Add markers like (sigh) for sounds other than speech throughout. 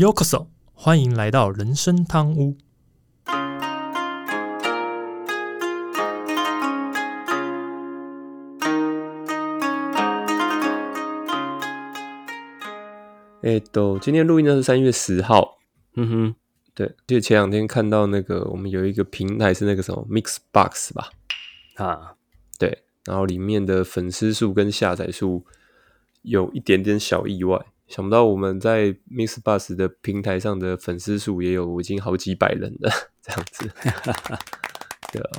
Yokoso，欢迎来到人生汤屋。哎，都今天录音呢是三月十号，嗯哼，对，就前两天看到那个我们有一个平台是那个什么 Mixbox 吧，啊，对，然后里面的粉丝数跟下载数有一点点小意外，想不到我们在 Miss Bus 的平台上的粉丝数也有已经好几百人了，(laughs) 这样子，对啊，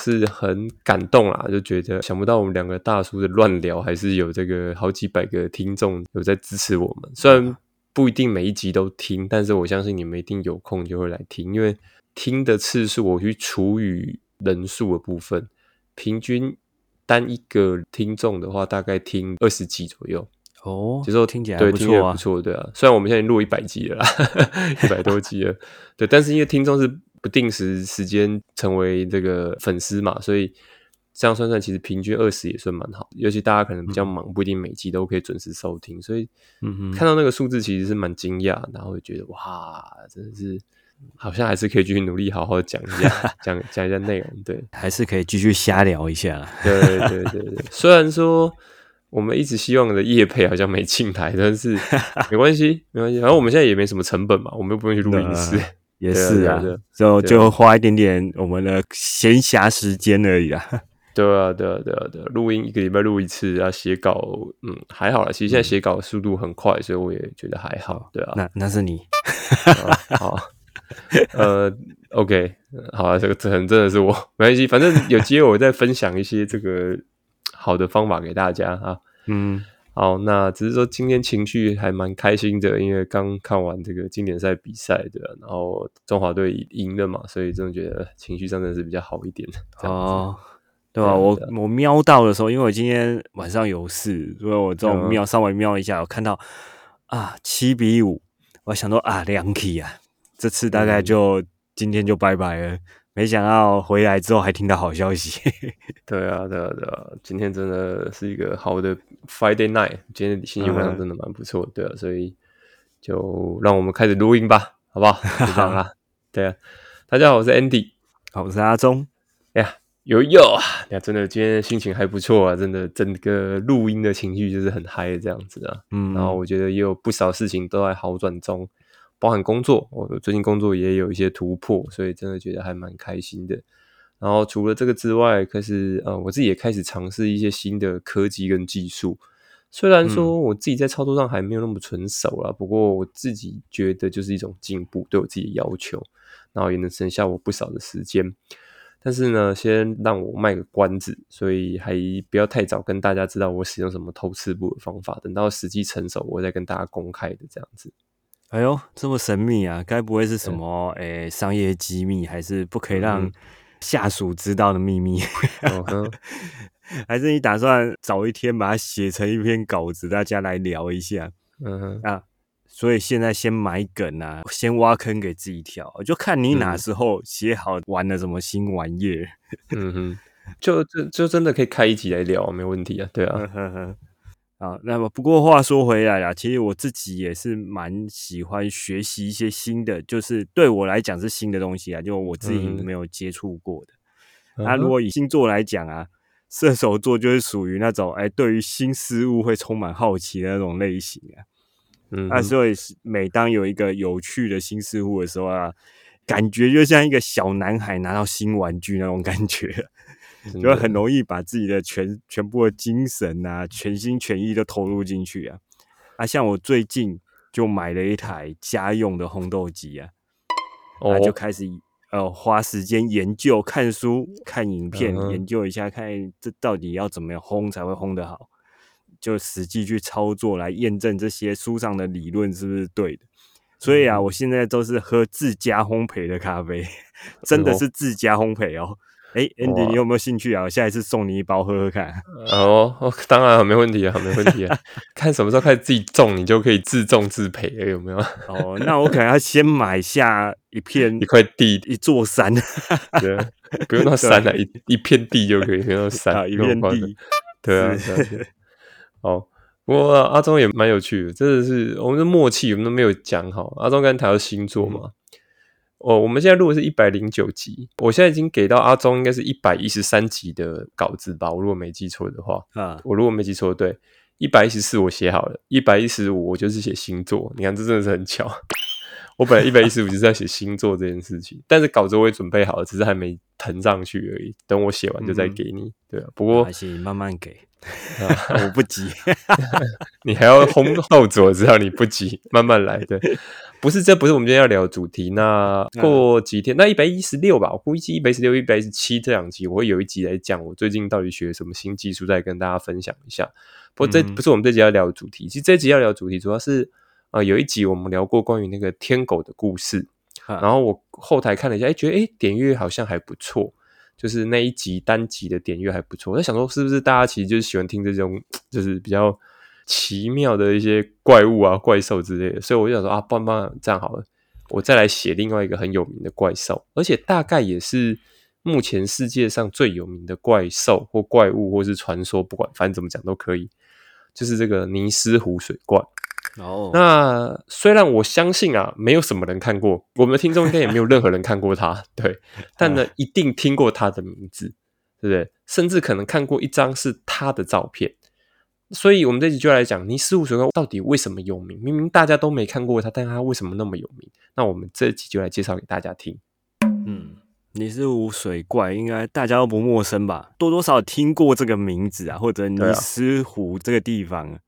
是很感动啦，就觉得想不到我们两个大叔的乱聊，还是有这个好几百个听众有在支持我们。虽然不一定每一集都听，但是我相信你们一定有空就会来听，因为听的次数我去除以人数的部分，平均单一个听众的话，大概听二十集左右。哦，就说听起来对，不错啊不，错，对啊。虽然我们现在录一百集了啦，(laughs) 一百多集了，对，但是因为听众是不定时时间成为这个粉丝嘛，所以这样算算，其实平均二十也算蛮好。尤其大家可能比较忙，不一定每集都可以准时收听，所以嗯哼，看到那个数字其实是蛮惊讶，然后会觉得哇，真的是好像还是可以继续努力，好好讲一下，(laughs) 讲讲一下内容，对。还是可以继续瞎聊一下。对对对对，虽然说我们一直希望的业配好像没进来，但是 (laughs) 没关系，没关系。然后我们现在也没什么成本嘛，我们又不用去录音室。(laughs) 也是啊就就花一点点我们的闲暇时间而已啊。(laughs) 对啊，对啊，对啊，对啊，录音一个礼拜录一次啊，写稿嗯还好啦。其实现在写稿速度很快，所以我也觉得还好。对啊，那那是你，啊好，呃，OK，好啊，这个可能真的是我，没关系，反正有机会我再分享一些这个好的方法给大家啊。嗯，好，那只是说今天情绪还蛮开心的，因为刚看完这个经典赛比赛的，然后中华队赢了嘛，所以真的觉得情绪上真的是比较好一点。哦，对吧、啊我我瞄到的时候，因为我今天晚上有事，所以我这种嗯瞄稍微瞄一下，我看到啊七比五，我想说啊两 k 啊，这次大概嗯就、今天就拜拜了。没想到回来之后还听到好消息，(laughs) 对啊，对啊，对啊，今天真的是一个好的 Friday night，今天心情晚上真的蛮不错的，对啊，所以就让我们开始录音吧，好不好？(laughs) 就这样啦，对啊，大家好，我是 Andy。好，我是阿忠。哎呀，有有啊！呀，真的今天心情还不错啊，真的整个录音的情绪就是很嗨这样子啊。嗯，然后我觉得也有不少事情都在好转中，包含工作，我最近工作也有一些突破，所以真的觉得还蛮开心的。然后除了这个之外，可是呃，我自己也开始尝试一些新的科技跟技术。虽然说我自己在操作上还没有那么纯熟啦，不过我自己觉得就是一种进步，对我自己的要求，然后也能省下我不少的时间。但是呢，先让我卖个关子，所以还不要太早跟大家知道我使用什么偷吃步的方法，等到时机成熟，我再跟大家公开的这样子。哎呦，这么神秘啊！该不会是什么诶、商业机密，还是不可以让嗯下属知道的秘密？嗯，(laughs) 还是你打算早一天把它写成一篇稿子，大家来聊一下嗯哼，啊？所以现在先埋梗啊，先挖坑给自己跳，就看你哪嗯时候写好玩了什么新玩意儿。嗯哼，就就就真的可以开一集来聊，没问题啊。对啊，呵呵。好，那么不过话说回来啦，其实我自己也是蛮喜欢学习一些新的，就是对我来讲是新的东西啊，就我自己嗯没有接触过的。嗯啊，如果以星座来讲啊，射手座就是属于那种哎，对于新事物会充满好奇的那种类型啊。啊，嗯哼，所以是每当有一个有趣的新事物的时候啊，感觉就像一个小男孩拿到新玩具那种感觉，就会很容易把自己的全全部的精神啊、全心全意都投入进去啊。啊，像我最近就买了一台家用的烘豆机啊，那，哦就开始呃花时间研究、看书、看影片，嗯研究一下看这到底要怎么样烘才会烘得好，就实际去操作来验证这些书上的理论是不是对的。所以嗯啊，我现在都是喝自家烘焙的咖啡，(laughs) 真的是自家烘焙哦。哎，Andy，你有没有兴趣啊？我下一次送你一包喝喝看。哦哦，当然没问题啊，没问题啊。(laughs) 看什么时候开始自己种，你就可以自种自培了，有没有？哦，那我可能要先买下一片 (laughs) 一块地，一座山，(laughs) 对啊，不用到山了，一一片地就可以，不用到山，啊，一片地。对啊，对啊对啊好，不过阿忠也蛮有趣的，真的是我们的默契，我们都没有讲好。阿忠刚才谈到星座嘛，哦，我们现在录的是一百零九集，我现在已经给到阿忠应该是一百一十三集的稿子吧，我如果没记错的话，啊，我如果没记错，对，一百一十四我写好了，一百一十五我就是写星座，你看这真的是很巧。(laughs) 我本来一百一十五就是在写星座这件事情，但是稿子我也准备好了，只是还没腾上去而已。等我写完就再给你，对啊。不过还是慢慢给，我不急。(laughs) 你还要烘 (laughs) 后子，我知道你不急，慢慢来。对，不是，这不是我们今天要聊的主题。那过几天，那一百一十六吧，我估计一百一十六、一百一十七这两集，我会有一集来讲我最近到底学什么新技术，再跟大家分享一下。不过这不是我们这集要聊的主题，其实这集要聊主题主要是。啊，有一集我们聊过关于那个天狗的故事，然后我后台看了一下，哎，觉得哎点阅好像还不错，就是那一集单集的点阅还不错。我在想说，是不是大家其实就是喜欢听这种就是比较奇妙的一些怪物啊、怪兽之类的？所以我就想说啊，帮帮这样好了，我再来写另外一个很有名的怪兽，而且大概也是目前世界上最有名的怪兽或怪物或是传说，不管反正怎么讲都可以，就是这个尼斯湖水怪。哦，那虽然我相信啊，没有什么人看过，我们的听众应该也没有任何人看过他，(laughs) 对，但呢，一定听过他的名字，对不对？甚至可能看过一张是他的照片。所以，我们这集就来讲尼斯湖水怪到底为什么有名？明明大家都没看过他，但他为什么那么有名？那我们这集就来介绍给大家听。嗯，尼斯湖水怪应该大家都不陌生吧？多多少听过这个名字啊，或者尼斯湖这个地方。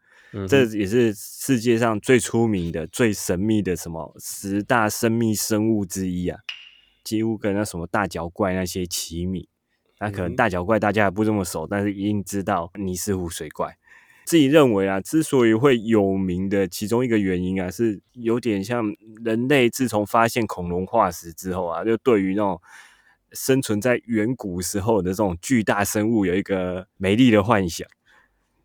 这也是世界上最出名的、最神秘的什么十大神秘生物之一啊，几乎跟那什么大脚怪那些齐名。那可能大脚怪大家还不这么熟，但是一定知道尼斯湖水怪。自己认为啊，之所以会有名的其中一个原因啊，是有点像人类自从发现恐龙化石之后啊，就对于那种生存在远古时候的这种巨大生物有一个美丽的幻想。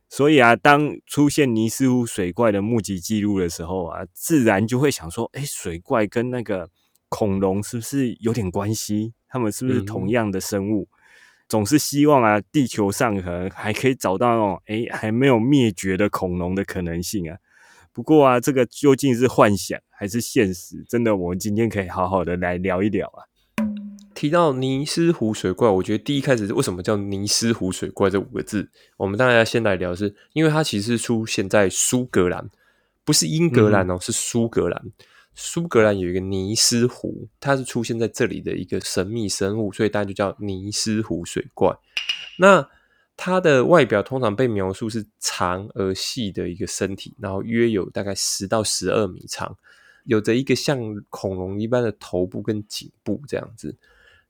所以啊，当出现尼斯湖水怪的目击记录的时候啊，自然就会想说：，哎，水怪跟那个恐龙是不是有点关系？他们是不是同样的生物？总是希望啊，地球上可能还可以找到那种哎还没有灭绝的恐龙的可能性啊。不过啊，这个究竟是幻想还是现实？真的，我们今天可以好好的来聊一聊啊。提到尼斯湖水怪，我觉得第一开始为什么叫尼斯湖水怪这五个字，我们当然要先来聊，是因为它其实出现在苏格兰，不是英格兰哦，是苏格兰。苏格兰有一个尼斯湖，它是出现在这里的一个神秘生物，所以大家就叫尼斯湖水怪。那它的外表通常被描述是长而细的一个身体，然后约有大概十到十二米长，有着一个像恐龙一般的头部跟颈部这样子。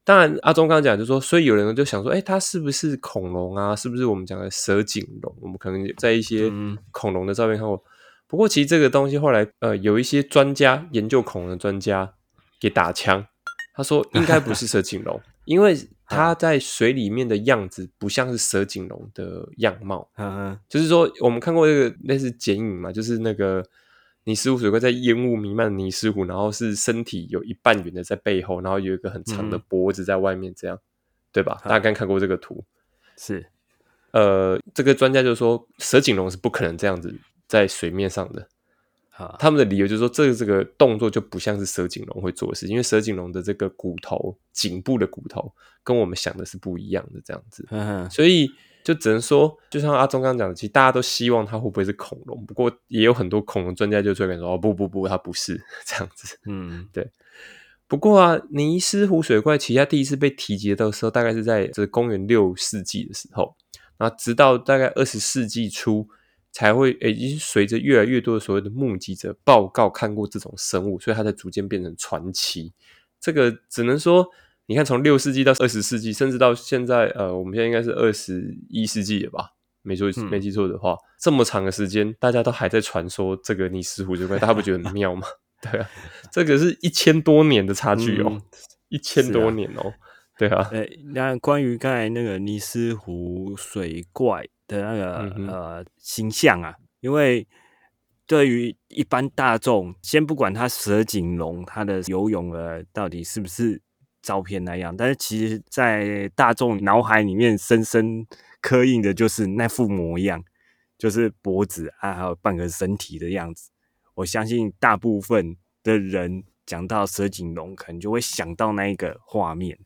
当然，阿忠刚刚讲，就说，所以有人就想说，哎，它是不是恐龙啊？是不是我们讲的蛇颈龙？我们可能在一些恐龙的照片看过。不过，其实这个东西后来，呃，有一些专家研究恐龙的专家给打枪，他说 (laughs) 应该不是蛇颈龙，因为它在水里面的样子不像是蛇颈龙的样貌。嗯，就是说，我们看过这个类似剪影嘛，就是那个。尼斯湖水怪在烟雾弥漫的尼斯湖，然后是身体有一半圆的在背后，然后有一个很长的脖子在外面，这样对吧？大家刚看过这个图，是呃，这个专家就说蛇颈龙是不可能这样子在水面上的。他们的理由就是说，这个这个动作就不像是蛇颈龙会做的事，因为蛇颈龙的这个骨头颈部的骨头跟我们想的是不一样的，这样子，所以。就只能说，就像阿忠刚刚讲的，其实大家都希望它会不会是恐龙。不过也有很多恐龙专家就出来说：“哦，不不不，它不是 (laughs) 这样子。”嗯，(laughs) 对。不过啊，尼斯湖水怪其实它第一次被提及的时候，大概是在这公元六世纪的时候。然后直到大概二十世纪初，才会诶，已经随着越来越多的所谓的目击者报告看过这种生物，所以它才逐渐变成传奇。这个只能说。你看，从六世纪到二十世纪，甚至到现在，呃，我们现在应该是二十一世纪了吧？没错，没记错的话，这么长的时间，大家都还在传说这个尼斯湖水怪，大家不觉得很妙吗？(laughs) 对啊，这个是一千多年的差距哦，一千多年哦，对啊。呃，那关于刚才那个尼斯湖水怪的那个呃形象啊，因为对于一般大众，先不管它蛇颈龙它的游泳的到底是不是。照片那样，但是其实，在大众脑海里面深深刻印的就是那副模样，就是脖子啊，还有半个身体的样子。我相信大部分的人讲到蛇颈龙，可能就会想到那一个画面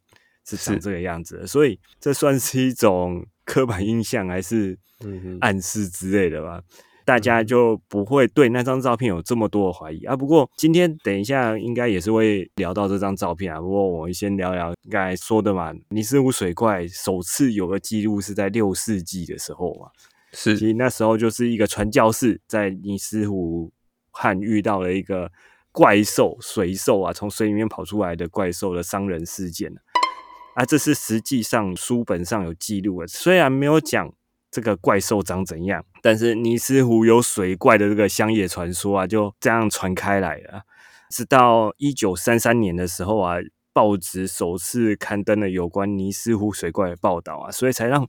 是长这个样子。所以这算是一种刻板印象，还是暗示之类的吧？大家就不会对那张照片有这么多的怀疑啊。不过今天等一下应该也是会聊到这张照片啊。不过我们先聊聊刚才说的嘛，尼斯湖水怪首次有个记录是在六世纪的时候嘛。是，其实那时候就是一个传教士在尼斯湖畔遇到了一个怪兽水兽啊，从水里面跑出来的怪兽的伤人事件啊。这是实际上书本上有记录的，虽然没有讲。这个怪兽长怎样？但是尼斯湖有水怪的这个乡野传说啊，就这样传开来了。直到一九三三年的时候啊，报纸首次刊登了有关尼斯湖水怪的报道啊，所以才让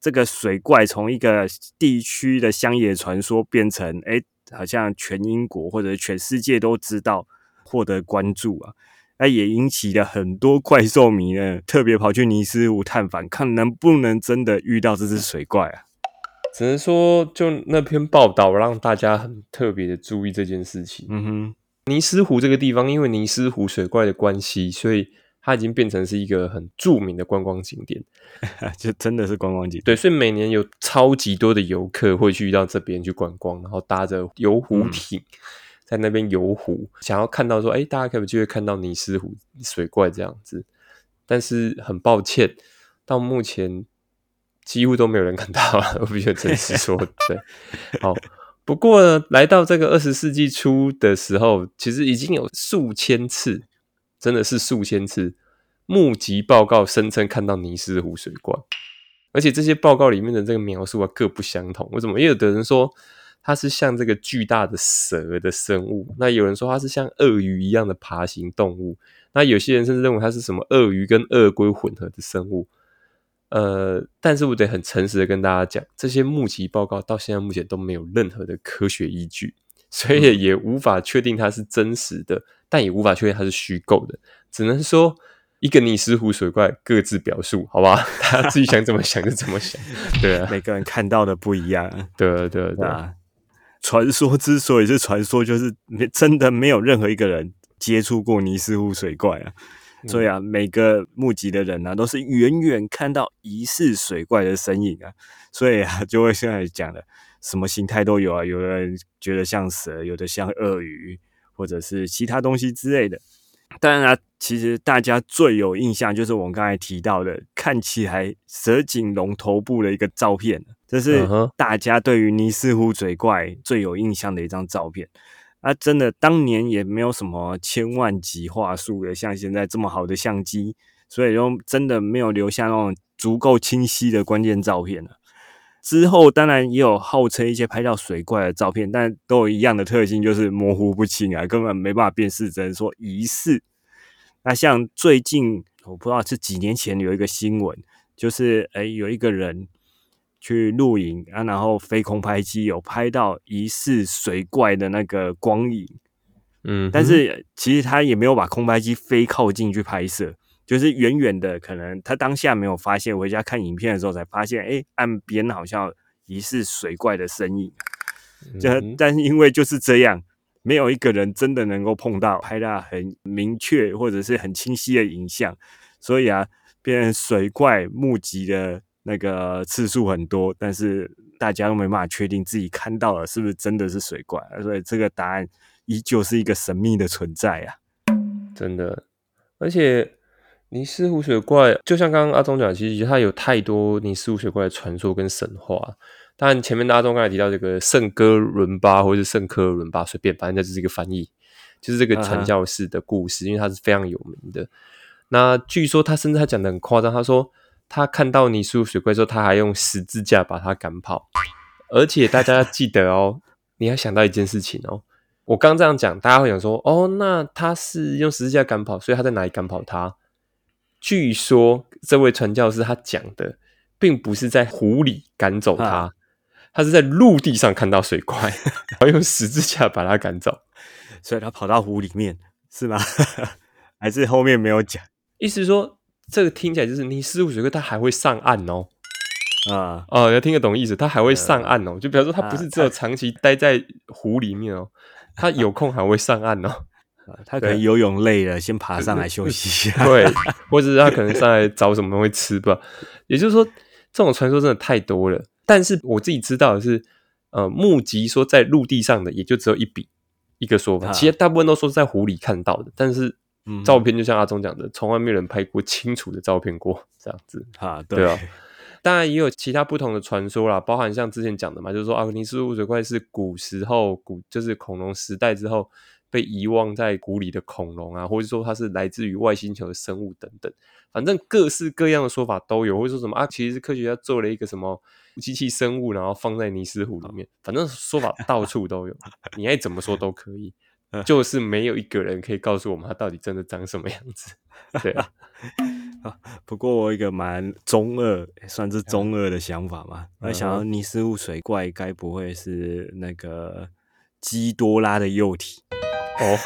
这个水怪从一个地区的乡野传说变成，哎，好像全英国或者全世界都知道，获得关注啊。那也引起了很多怪兽迷呢，特别跑去尼斯湖探访，看能不能真的遇到这只水怪啊。只能说，就那篇报道让大家很特别的注意这件事情。嗯哼，尼斯湖这个地方，因为尼斯湖水怪的关系，所以它已经变成是一个很著名的观光景点，(laughs) 就真的是观光景。对，所以每年有超级多的游客会去到这边去观光，然后搭着游湖艇。在那边游湖，想要看到说，哎，大家可不就会看到尼斯湖水怪这样子？但是很抱歉，到目前几乎都没有人看到了。(laughs) 我必须诚实说，对，好。不过呢，来到这个二十世纪初的时候，其实已经有数千次，真的是数千次目击报告声称看到尼斯湖水怪，而且这些报告里面的这个描述啊各不相同。为什么？因为有的人说。它是像这个巨大的蛇的生物，那有人说它是像鳄鱼一样的爬行动物，那有些人甚至认为它是什么鳄鱼跟鳄龟混合的生物。呃，但是我得很诚实的跟大家讲，这些目击报告到现在目前都没有任何的科学依据，所以也无法确定它是真实的，但也无法确定它是虚构的，只能说一个尼斯湖水怪各自表述，好吧？(laughs) 大家自己想怎么想就怎么想，对啊，每个人看到的不一样，对对对啊。传说之所以是传说，就是没真的没有任何一个人接触过尼斯湖水怪啊，所以啊，每个目击的人呢，都是远远看到疑似水怪的身影啊，所以啊，就会现在讲的什么形态都有啊，有人觉得像蛇，有的像鳄鱼，或者是其他东西之类的。当然啊，其实大家最有印象就是我们刚才提到的，看起来蛇颈龙头部的一个照片，这是大家对于尼斯湖水怪最有印象的一张照片。啊，真的，当年也没有什么千万级画素的，像现在这么好的相机，所以就真的没有留下那种足够清晰的关键照片了。之后当然也有号称一些拍到水怪的照片，但都有一样的特性，就是模糊不清啊，根本没办法辨识，只能说疑似。那像最近我不知道是几年前有一个新闻，就是诶有一个人去露营啊，然后飞空拍机有拍到疑似水怪的那个光影，嗯，但是其实他也没有把空拍机飞靠近去拍摄。就是远远的，可能他当下没有发现，回家看影片的时候才发现，哎，岸边好像疑似水怪的身影。这但是因为就是这样，没有一个人真的能够碰到拍到很明确或者是很清晰的影像，所以啊，变成水怪目击的那个次数很多，但是大家都没办法确定自己看到了是不是真的是水怪，所以这个答案依旧是一个神秘的存在啊！真的，而且。尼斯湖水怪就像刚刚阿忠讲，其实它有太多尼斯湖水怪的传说跟神话。当然，前面阿忠刚才提到这个圣哥伦巴或者是圣科伦巴，随便，反正这是一个翻译，就是这个传教士的故事，因为他是非常有名的。那据说他甚至他讲的很夸张，他说他看到尼斯湖水怪之后，他还用十字架把他赶跑。而且大家记得哦，你要想到一件事情哦，我刚这样讲，大家会想说，哦，那他是用十字架赶跑，所以他在哪里赶跑他？据说这位传教士他讲的，并不是在湖里赶走他，他是在陆地上看到水怪，(laughs) 然后用十字架把他赶走，所以他跑到湖里面是吗？(laughs) 还是后面没有讲？意思说这个听起来就是尼斯湖水怪，他还会上岸哦。啊哦，要听得懂意思，他还会上岸哦。就比方说，他不是只有长期待在湖里面哦，他有空还会上岸哦。他可能游泳累了，先爬上来休息一下。对，或者是他可能上来找什么东西吃吧。也就是说，这种传说真的太多了。但是我自己知道的是，呃，目击说在陆地上的也就只有一笔一个说法，其实大部分都说是在湖里看到的。但是照片就像阿忠讲的，从来没有人拍过清楚的照片过，这样子啊，对啊。当然也有其他不同的传说啦，包含像之前讲的嘛，就是说阿尼斯湖水怪是古时候古就是恐龙时代之后被遗忘在谷里的恐龙啊，或者说它是来自于外星球的生物等等，反正各式各样的说法都有，或者说什么啊，其实是科学家做了一个什么机器生物，然后放在尼斯湖里面，反正说法到处都有，你爱怎么说都可以，(laughs) 就是没有一个人可以告诉我们它到底真的长什么样子，(laughs) 对啊。(laughs) 不过我一个蛮中二，算是中二的想法嘛。我想要尼斯湖水怪，该不会是那个基多拉的幼体？哦，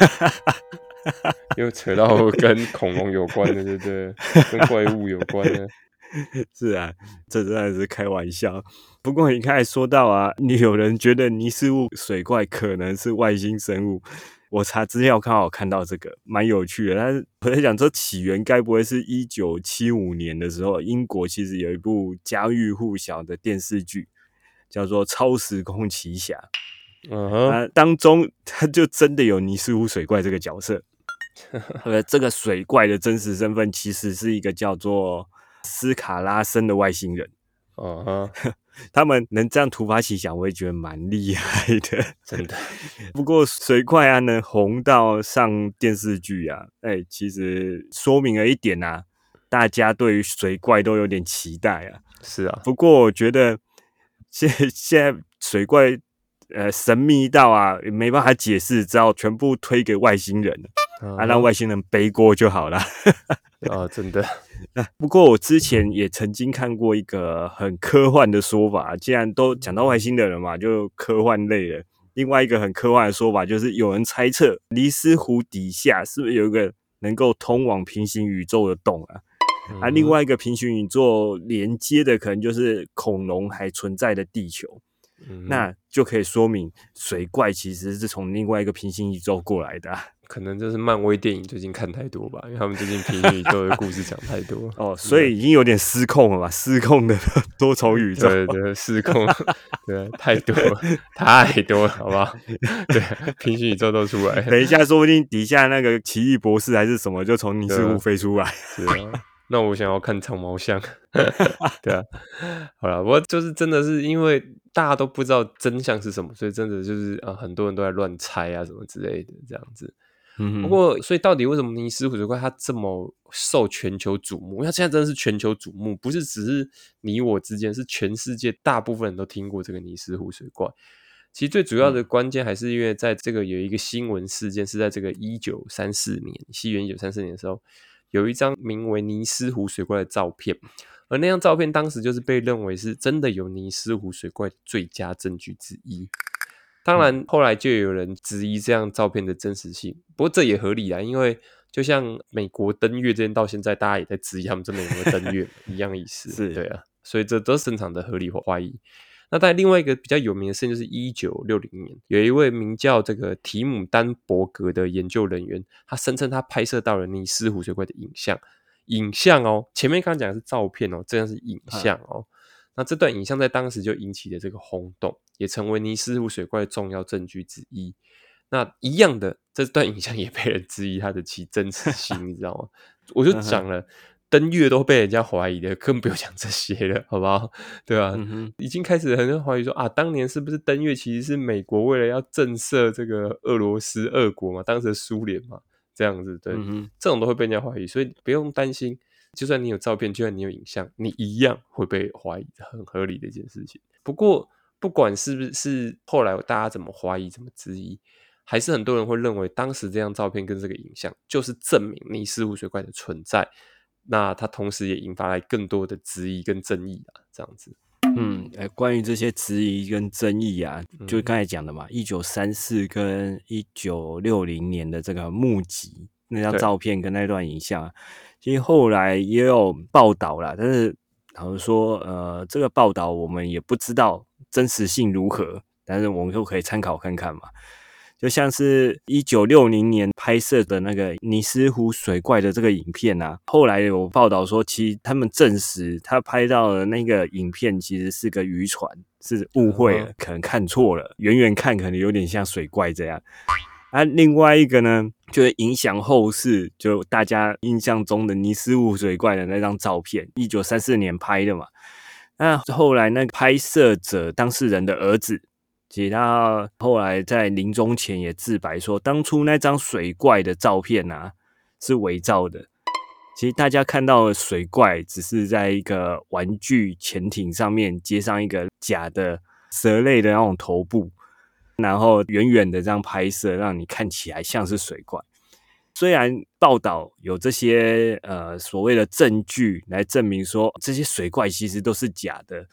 (laughs) 又扯到跟恐龙有关的，对不对？跟怪物有关的。(laughs) 是啊，这真的是开玩笑。不过你刚才说到啊，你有人觉得尼斯湖水怪可能是外星生物。我查资料刚好看到这个，蛮有趣的。但是我在想，这起源该不会是一九七五年的时候，英国其实有一部家喻户晓的电视剧，叫做《超时空奇侠》。嗯哼，当中他就真的有尼斯湖水怪这个角色。(laughs) 呃，这个水怪的真实身份其实是一个叫做斯卡拉森的外星人。嗯哼。(laughs) 他们能这样突发奇想，我也觉得蛮厉害的，真的。(laughs) 不过水怪啊，能红到上电视剧啊，哎，其实说明了一点啊，大家对于水怪都有点期待啊。是啊，不过我觉得现现在水怪呃神秘到啊，没办法解释，只好全部推给外星人啊，让外星人背锅就好了。啊，真的。(laughs) 不过我之前也曾经看过一个很科幻的说法，既然都讲到外星的人嘛，就科幻类的。另外一个很科幻的说法，就是有人猜测尼斯湖底下是不是有一个能够通往平行宇宙的洞啊？啊，另外一个平行宇宙连接的可能就是恐龙还存在的地球，那就可以说明水怪其实是从另外一个平行宇宙过来的。(laughs) 可能就是漫威电影最近看太多吧，因为他们最近平行宇宙的故事讲太多 (laughs) 哦，(laughs) 所以已经有点失控了吧？失控的多重宇宙，对对，失控，对，太多了太多了，好不好？对，平行宇宙都出来，等一下，说不定底下那个奇异博士还是什么，就从尼斯湖飞出来。是啊，那我想要看长毛象 (laughs) (laughs) 对啊，好了，我就是真的是因为大家都不知道真相是什么，所以真的就是啊，很多人都在乱猜啊，什么之类的，这样子。不过，所以到底为什么尼斯湖水怪它这么受全球瞩目？因为它现在真的是全球瞩目，不是只是你我之间，是全世界大部分人都听过这个尼斯湖水怪。其实最主要的关键还是因为在这个有一个新闻事件，是在这个一九三四年，西元一九三四年的时候，有一张名为尼斯湖水怪的照片，而那张照片当时就是被认为是真的有尼斯湖水怪的最佳证据之一。当然，后来就有人质疑这样照片的真实性。不过这也合理啊，因为就像美国登月这件，到现在大家也在质疑他们真的有没有登月一样意思。(laughs) 是对啊，所以这都是正常的合理怀疑。那在另外一个比较有名的事情，就是一九六零年，有一位名叫这个提姆丹伯格的研究人员，他声称他拍摄到了尼斯湖水怪的影像。影像哦，前面刚刚讲的是照片哦，这样是影像哦。那这段影像在当时就引起了这个轰动，也成为尼斯湖水怪的重要证据之一。那一样的，这段影像也被人质疑它的其真实性，(laughs) 你知道吗？我就讲了，登月都被人家怀疑的，更不用讲这些了，好不好？(laughs) 对吧？已经开始很多人怀疑说啊，当年是不是登月其实是美国为了要震慑这个俄罗斯、俄国嘛，当时的苏联嘛，这样子，对，这种都会被人家怀疑，所以不用担心。就算你有照片，就算你有影像，你一样会被怀疑，很合理的一件事情。不过，不管是不是后来大家怎么怀疑、怎么质疑，还是很多人会认为，当时这张照片跟这个影像就是证明尼斯湖水怪的存在。那它同时也引发来更多的质疑跟争议啊，这样子。嗯，哎，关于这些质疑跟争议啊，就刚才讲的嘛，一九三四跟一九六零年的这个募集那张照片跟那段影像。其实后来也有报道啦，但是好像说，呃，这个报道我们也不知道真实性如何，但是我们都可以参考看看嘛。就像是一九六零年拍摄的那个尼斯湖水怪的这个影片啊，后来有报道说，其实他们证实他拍到的那个影片其实是个渔船，是误会了，可能看错了，远远看可能有点像水怪这样。啊，另外一个呢，就是影响后世，就大家印象中的尼斯湖水怪的那张照片，一九三四年拍的嘛。那后来那个拍摄者当事人的儿子。其他后来在临终前也自白说，当初那张水怪的照片啊是伪造的。其实大家看到的水怪只是在一个玩具潜艇上面接上一个假的蛇类的那种头部，然后远远的这样拍摄，让你看起来像是水怪。虽然报道有这些呃所谓的证据来证明说这些水怪其实都是假的。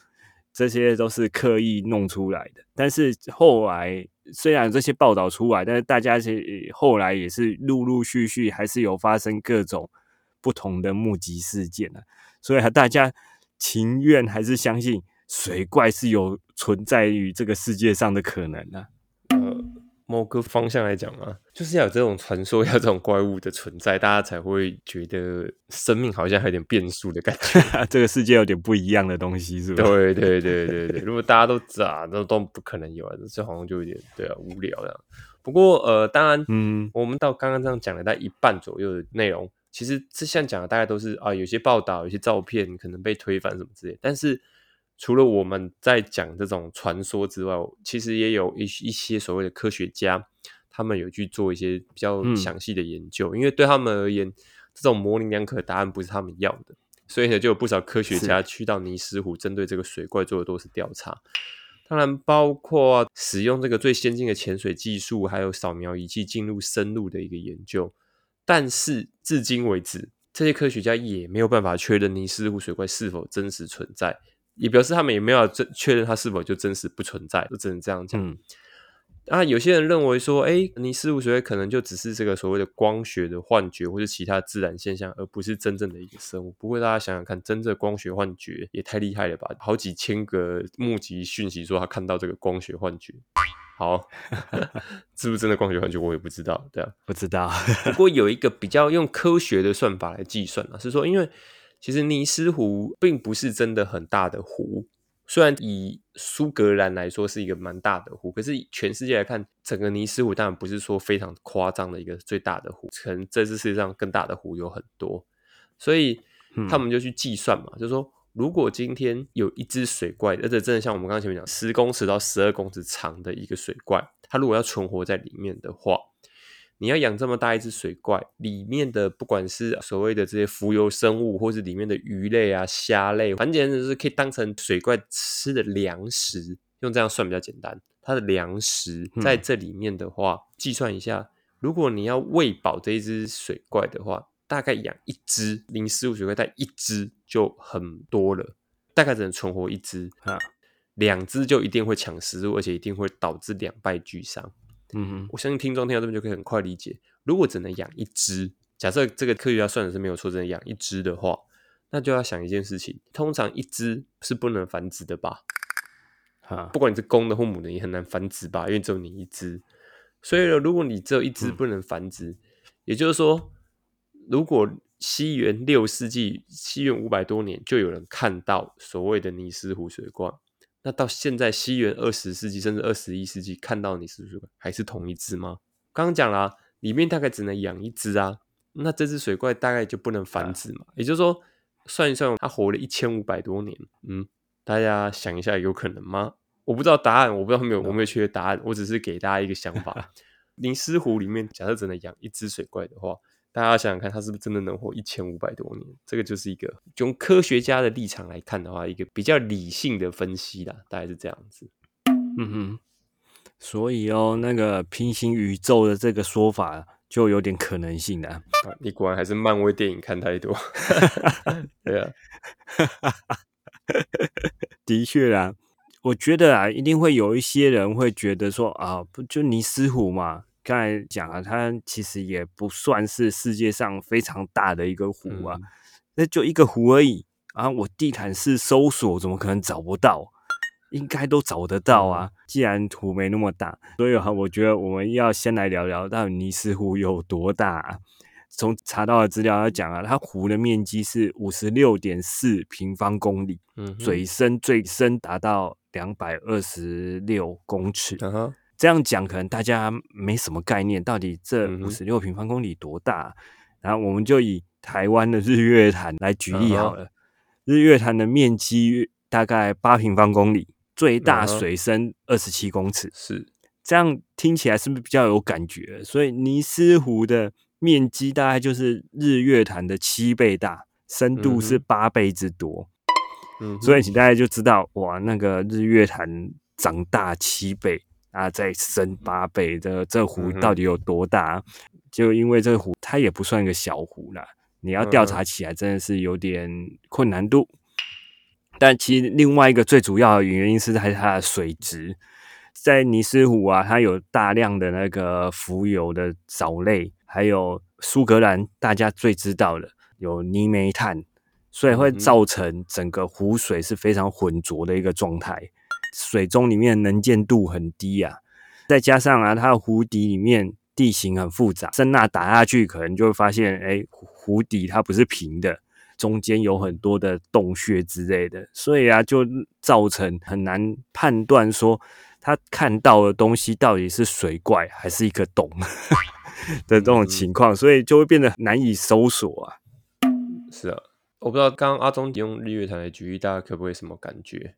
这些都是刻意弄出来的，但是后来虽然这些报道出来，但是大家是后来也是陆陆续续还是有发生各种不同的目击事件的，所以大家情愿还是相信水怪是有存在于这个世界上的可能呢。某个方向来讲啊，就是要有这种传说，(laughs) 要这种怪物的存在，大家才会觉得生命好像有点变数的感觉，(laughs) 这个世界有点不一样的东西，是吧？(laughs) 对对对对对，如果大家都咋都都不可能有啊，这好像就有点对啊无聊这样。不过呃，当然，嗯，我们到刚刚这样讲了大概一半左右的内容，其实这像讲的大概都是啊，有些报道、有些照片可能被推翻什么之类，但是。除了我们在讲这种传说之外，其实也有一一些所谓的科学家，他们有去做一些比较详细的研究。因为对他们而言，这种模棱两可的答案不是他们要的，所以呢，就有不少科学家去到尼斯湖，针对这个水怪做的多次调查。当然，包括使用这个最先进的潜水技术，还有扫描仪器进入深入的一个研究。但是至今为止，这些科学家也没有办法确认尼斯湖水怪是否真实存在。也表示他们也没有真确认它是否就真实不存在，就只能这样讲。啊，有些人认为说，哎，尼斯湖水怪可能就只是这个所谓的光学的幻觉，或者其他自然现象，而不是真正的一个生物。不过大家想想看，真正光学幻觉也太厉害了吧？好几千个目击讯息说他看到这个光学幻觉。好，(laughs) 是不是真的光学幻觉？我也不知道，对啊，不知道。不过有一个比较用科学的算法来计算啊，是说因为。其实尼斯湖并不是真的很大的湖，虽然以苏格兰来说是一个蛮大的湖，可是全世界来看，整个尼斯湖当然不是说非常夸张的一个最大的湖，可能这次世界上更大的湖有很多，所以他们就去计算嘛，就说如果今天有一只水怪，而且真的像我们刚刚前面讲，十公尺到十二公尺长的一个水怪，它如果要存活在里面的话。你要养这么大一只水怪，里面的不管是所谓的这些浮游生物，或是里面的鱼类啊、虾类，反正简直是可以当成水怪吃的粮食。用这样算比较简单，它的粮食在这里面的话，计算一下，如果你要喂饱这一只水怪的话，大概养一只零食物水怪，带一只就很多了，大概只能存活一只啊，两只就一定会抢食物，而且一定会导致两败俱伤。嗯哼，我相信听众听到这边就可以很快理解。如果只能养一只，假设这个科学家算的是没有错，只能养一只的话，那就要想一件事情：通常一只是不能繁殖的吧？啊，不管你是公的或母的，也很难繁殖吧？因为只有你一只。所以呢，如果你只有一只不能繁殖，也就是说，如果西元六世纪、西元五百多年就有人看到所谓的尼斯湖水怪。那到现在，西元二十世纪甚至二十一世纪，看到你是不是还是同一只吗？刚刚讲了，里面大概只能养一只啊，那这只水怪大概就不能繁殖嘛？也就是说，算一算，它活了一千五百多年，嗯，大家想一下，有可能吗？我不知道答案，我不知道没有，我没有确切答案，我只是给大家一个想法。(laughs) 灵狮湖里面，假设只能养一只水怪的话。大家想想看，他是不是真的能活一千五百多年？这个就是一个从科学家的立场来看的话，一个比较理性的分析啦，大概是这样子。嗯哼，所以哦，那个平行宇宙的这个说法就有点可能性的。你果然还是漫威电影看太多。(laughs) 对啊，(laughs) 的确啊，我觉得啊，一定会有一些人会觉得说啊，不就尼斯湖嘛。刚才讲了，它其实也不算是世界上非常大的一个湖啊，那就一个湖而已啊，我地毯式搜索怎么可能找不到？应该都找得到啊！既然湖没那么大，所以哈，我觉得我们要先来聊聊到底尼斯湖有多大。从查到的资料要讲啊，它湖的面积是五十六点四平方公里，嗯，水深最深达到两百二十六公尺。这样讲可能大家没什么概念，到底这五十六平方公里多大？然后我们就以台湾的日月潭来举例好了，日月潭的面积大概八平方公里。最大水深二十七公尺，是这样听起来是不是比较有感觉？所以尼斯湖的面积大概就是日月潭的七倍大，深度是八倍之多。嗯，所以你大家就知道，哇，那个日月潭长大七倍啊，再深八倍，这这湖到底有多大？就因为这个湖它也不算一个小湖啦，你要调查起来真的是有点困难度。但其实另外一个最主要的原因是在它的水质，在尼斯湖啊，它有大量的那个浮游的藻类，还有苏格兰大家最知道的有泥煤炭，所以会造成整个湖水是非常浑浊的一个状态，水中里面能见度很低啊，再加上啊，它的湖底里面地形很复杂，声呐打下去可能就会发现，哎，湖底它不是平的。中间有很多的洞穴之类的，所以啊，就造成很难判断说他看到的东西到底是水怪还是一个洞 (laughs) 的这种情况，所以就会变得难以搜索啊。是啊，我不知道刚刚阿忠用日月潭来举例，大家可不可以什么感觉？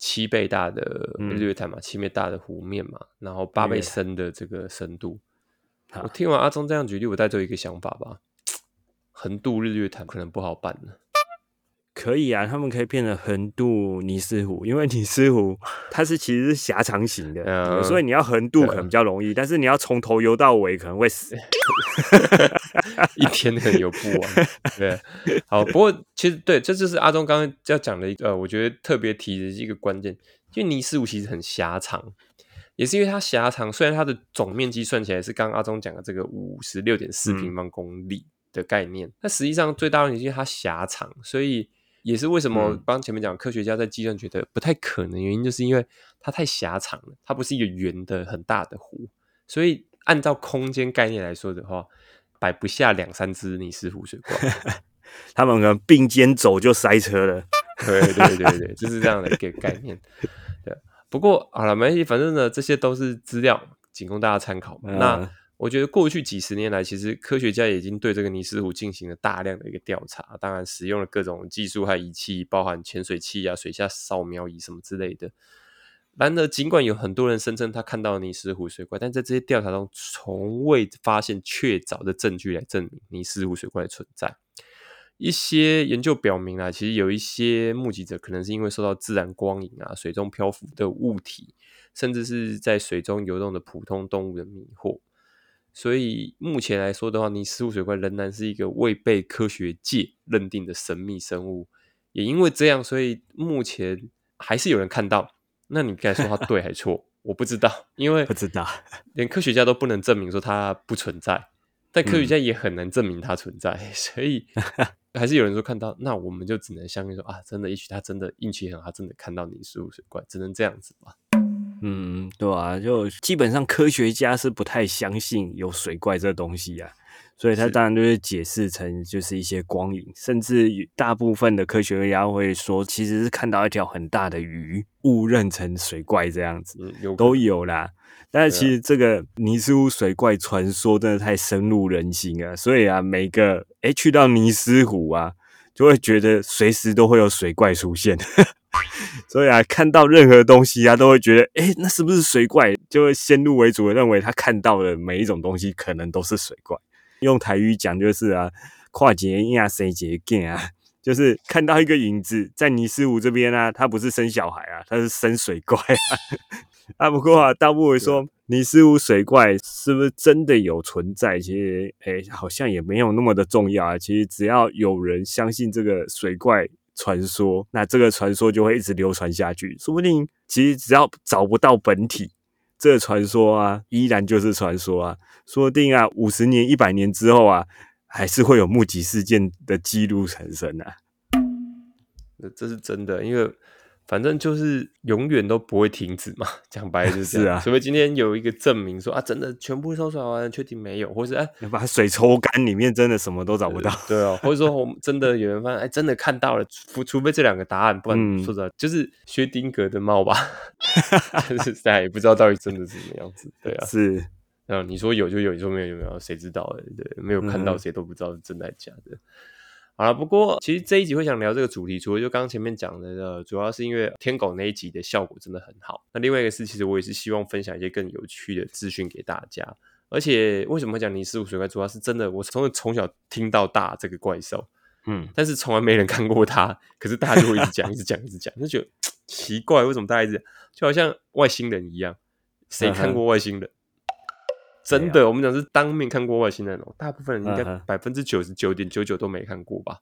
七倍大的日月潭嘛，七倍大的湖面嘛，然后八倍深的这个深度。我听完阿忠这样举例，我带走一个想法吧。(tsk) 横渡日月潭可能不好办呢。可以啊，他们可以变成横渡尼斯湖，因为尼斯湖 (laughs) 它是其实是狭长型的，所以你要横渡可能比较容易，但是你要从头游到尾可能会死，(laughs) 一天可能游不完。(laughs) 对，好，不过其实对，这就是阿忠刚刚要讲的一个，我觉得特别提的一个关键，就尼斯湖其实很狭长，也是因为它狭长，虽然它的总面积算起来是刚刚阿忠讲的这个五十六点四平方公里。的概念，那实际上最大问题是它狭长，所以也是为什么刚前面讲科学家在计算觉得不太可能，原因就是因为它太狭长了，它不是一个圆的很大的湖，所以按照空间概念来说的话，摆不下两三只尼斯湖水怪，(laughs) 他们可能并肩走就塞车了，对对对对，就是这样的一个概念。对，不过好了，没关系，反正呢这些都是资料，仅供大家参考。那我觉得过去几十年来，其实科学家已经对这个尼斯湖进行了大量的一个调查，当然使用了各种技术和仪器，包含潜水器啊、水下扫描仪什么之类的。然而，尽管有很多人声称他看到了尼斯湖水怪，但在这些调查中，从未发现确凿的证据来证明尼斯湖水怪的存在。一些研究表明啊，其实有一些目击者可能是因为受到自然光影啊、水中漂浮的物体，甚至是在水中游动的普通动物的迷惑。所以目前来说的话，尼斯湖水怪仍然是一个未被科学界认定的神秘生物。也因为这样，所以目前还是有人看到。那你该说它对还是错？我不知道，因为不知道，(laughs) 连科学家都不能证明说它不存在，但科学家也很难证明它存在。(laughs) 所以 (laughs) 还是有人说看到，那我们就只能相信说啊，真的，也许他真的运气很好，他真的看到尼斯湖水怪，只能这样子吧。嗯，对啊，就基本上科学家是不太相信有水怪这东西啊，所以他当然就是解释成就是一些光影，甚至大部分的科学家会说，其实是看到一条很大的鱼，误认成水怪这样子，有都有啦。但是其实这个尼斯湖水怪传说真的太深入人心啊，所以啊，每个诶去到尼斯湖啊，就会觉得随时都会有水怪出现。(laughs) 所以啊，看到任何东西啊，都会觉得，哎，那是不是水怪？就会先入为主的认为他看到的每一种东西可能都是水怪。用台语讲就是啊，跨节呀，谁节见啊，就是看到一个影子在尼斯湖这边啊，他不是生小孩啊，他是生水怪啊。(laughs) 啊，不过啊，倒不如说尼斯湖水怪是不是真的有存在？其实，哎，好像也没有那么的重要啊。其实只要有人相信这个水怪。传说，那这个传说就会一直流传下去。说不定，其实只要找不到本体，这个传说啊，依然就是传说啊。说不定啊，五十年、一百年之后啊，还是会有目击事件的记录产生啊。那这是真的，因为。反正就是永远都不会停止嘛，(laughs) 讲白就是这样。除非今天有一个证明说啊，真的全部搜索完，确定没有，或者哎，把水抽干，里面真的什么都找不到。对啊，或者说我们真的有人发现，哎，真的看到了。除除非这两个答案，不然说实话，就是薛丁格的猫吧。(laughs) 是在也不知道到底真的是什么样子。对啊，是。嗯，你说有就有，你说没有就没有，谁知道？对，没有看到，谁都不知道是真的假的。好了，不过其实这一集会想聊这个主题，除了就刚刚前面讲的，呃主要是因为天狗那一集的效果真的很好。那另外一个是，其实我也是希望分享一些更有趣的资讯给大家。而且为什么会讲尼斯湖水怪，主要是真的，我从从小听到大这个怪兽，嗯，但是从来没人看过它，可是大家就会一直讲，(laughs) 一直讲，一直讲，就觉得奇怪，为什么大家一直就好像外星人一样？谁看过外星人？真的，我们讲是当面看过外星人哦，大部分人应该百分之九十九点九九都没看过吧？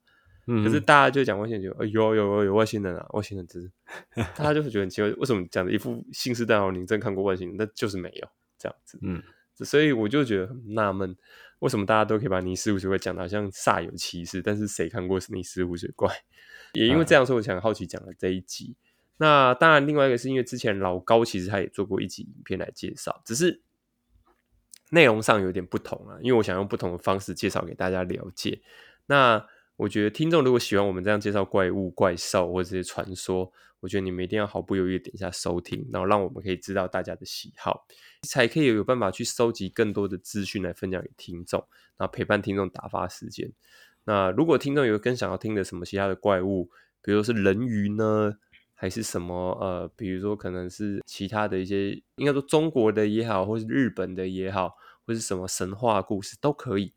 嗯，可是大家就讲外星人，就有有有有外星人啊，外星人只是 (laughs) 大家就会觉得很奇怪，为什么讲的一副信誓旦旦，你真看过外星人，那就是没有这样子。嗯，所以我就觉得很纳闷，为什么大家都可以把尼斯湖水怪讲的好像煞有其事，但是谁看过尼斯湖水怪？也因为这样说，我想好奇讲了这一集。那当然，另外一个是因为之前老高其实他也做过一集影片来介绍，只是。内容上有点不同啊，因为我想用不同的方式介绍给大家了解。那我觉得听众如果喜欢我们这样介绍怪物、怪兽或者这些传说，我觉得你们一定要毫不犹豫点一下收听，然后让我们可以知道大家的喜好，才可以有办法去收集更多的资讯来分享给听众，然后陪伴听众打发时间。那如果听众有更想要听的什么其他的怪物，比如说是人鱼呢，还是什么呃，比如说可能是其他的一些，应该说中国的也好，或是日本的也好。或是什么神话故事都可以，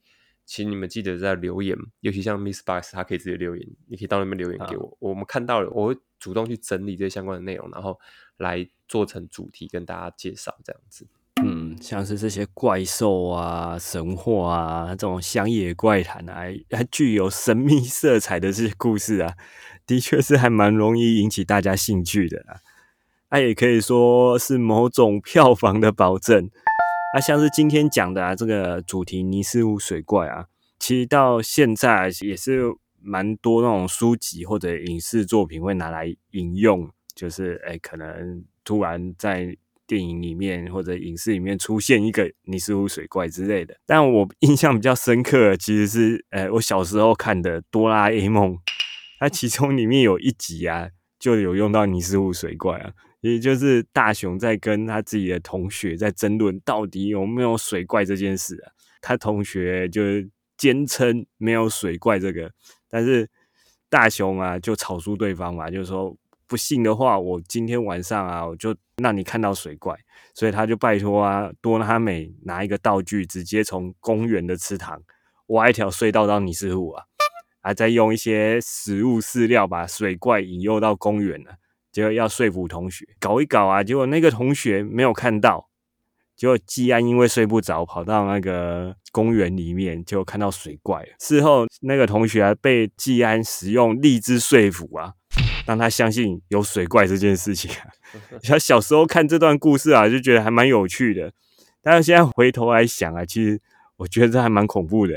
请你们记得在留言，尤其像 Miss Box，他可以直接留言，你可以到那边留言给我，我们看到了，我会主动去整理这些相关的内容，然后来做成主题跟大家介绍这样子。嗯，像是这些怪兽啊、神话啊、这种乡野怪谈啊，还具有神秘色彩的这些故事啊，的确是还蛮容易引起大家兴趣的啊。那也可以说是某种票房的保证。那像是今天讲的啊，这个主题尼斯湖水怪啊，其实到现在也是蛮多那种书籍或者影视作品会拿来引用，就是哎，可能突然在电影里面或者影视里面出现一个尼斯湖水怪之类的。但我 (laughs) 印象比较深刻，其实是呃，我小时候看的《哆啦 A 梦》，(laughs) 它其中里面有一集啊，就有用到尼斯湖水怪啊。也就是大雄在跟他自己的同学在争论到底有没有水怪这件事啊，他同学就坚称没有水怪这个，但是大雄啊就吵输对方嘛，就是说不信的话，我今天晚上啊我就让你看到水怪，所以他就拜托啊多拉美拿一个道具，直接从公园的池塘挖一条隧道到尼斯湖啊，啊再用一些食物饲料把水怪引诱到公园了。结果要说服同学搞一搞啊，结果那个同学没有看到，结果季安因为睡不着，跑到那个公园里面，就看到水怪。事后那个同学被季安使用荔枝说服啊，让他相信有水怪这件事情。(laughs) 他小时候看这段故事啊，就觉得还蛮有趣的，但是现在回头来想啊，其实我觉得这还蛮恐怖的。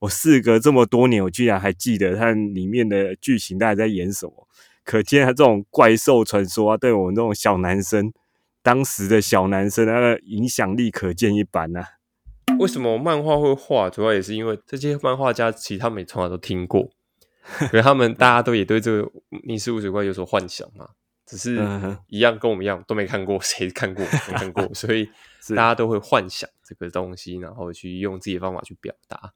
我事隔这么多年，我居然还记得它里面的剧情，大家在演什么。可见他这种怪兽传说啊，对我们这种小男生，当时的小男生，他的影响力可见一斑呐。为什么漫画会画？主要也是因为这些漫画家其实他们也从来都听过，(laughs) 所以他们大家都也对这个尼斯湖水怪有所幻想嘛。只是一样跟我们一样都没看过，谁看过 (laughs) 没看过，所以 (laughs) 大家都会幻想这个东西，然后去用自己的方法去表达。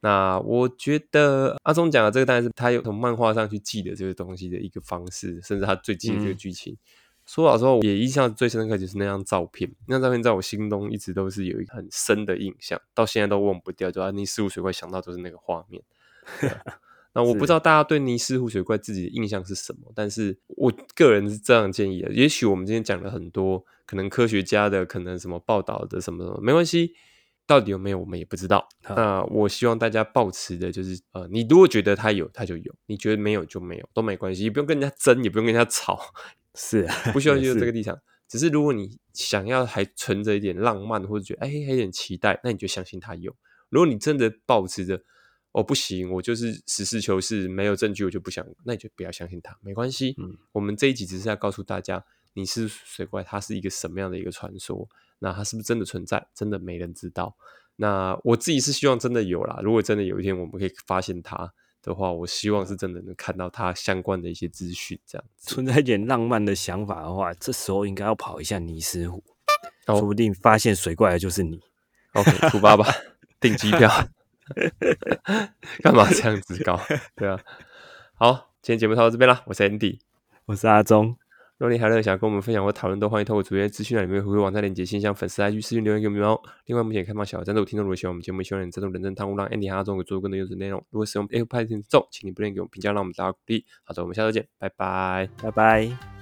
那我觉得阿忠讲的这个当然是他有从漫画上去记的这个东西的一个方式，甚至他最记的这个剧情。说老实话，我也印象最深刻就是那张照片。那张照片在我心中一直都是有一个很深的印象，到现在都忘不掉。就啊，尼斯湖水怪想到都是那个画面。那我不知道大家对尼斯湖水怪自己的印象是什么，但是我个人是这样建议的。也许我们今天讲了很多，可能科学家的，可能什么报道的什么什么，没关系。到底有没有，我们也不知道。那我希望大家保持的就是，呃，你如果觉得他有，他就有；你觉得没有，就没有，都没关系，也不用跟人家争，也不用跟人家吵，(laughs) 是不需要 (laughs) 就这个立场。只是如果你想要还存着一点浪漫，或者觉得哎，还有点期待，那你就相信他有。如果你真的保持着哦，不行，我就是实事求是，没有证据我就不想，那你就不要相信他，没关系。嗯，我们这一集只是要告诉大家，你是水怪，它是一个什么样的一个传说？那它是不是真的存在？真的没人知道。那我自己是希望真的有啦。如果真的有一天我们可以发现它的话，我希望是真的能看到它相关的一些资讯。这样存在一点浪漫的想法的话，这时候应该要跑一下尼斯湖，说不定发现水怪的就是你。OK，出发吧，(laughs) 订机票。(laughs) 干嘛这样子搞？(laughs) 对啊，好，今天节目到这边了。我是 Andy，我是阿忠。如果你还有想跟我们分享或讨论，都欢迎透过主页资讯栏里面回馈网站链接，信箱粉丝 IG 私信留言给我们哦。另外，目前开放小赞助，听众如果喜欢我们节目，希望你赞助认真贪污，让 Andy 和阿忠可以做更多优质内容。如果使用 Apple Podcast 听众，请你不吝给我们评价，让我们大家鼓励。好的，我们下周见，拜拜，拜拜。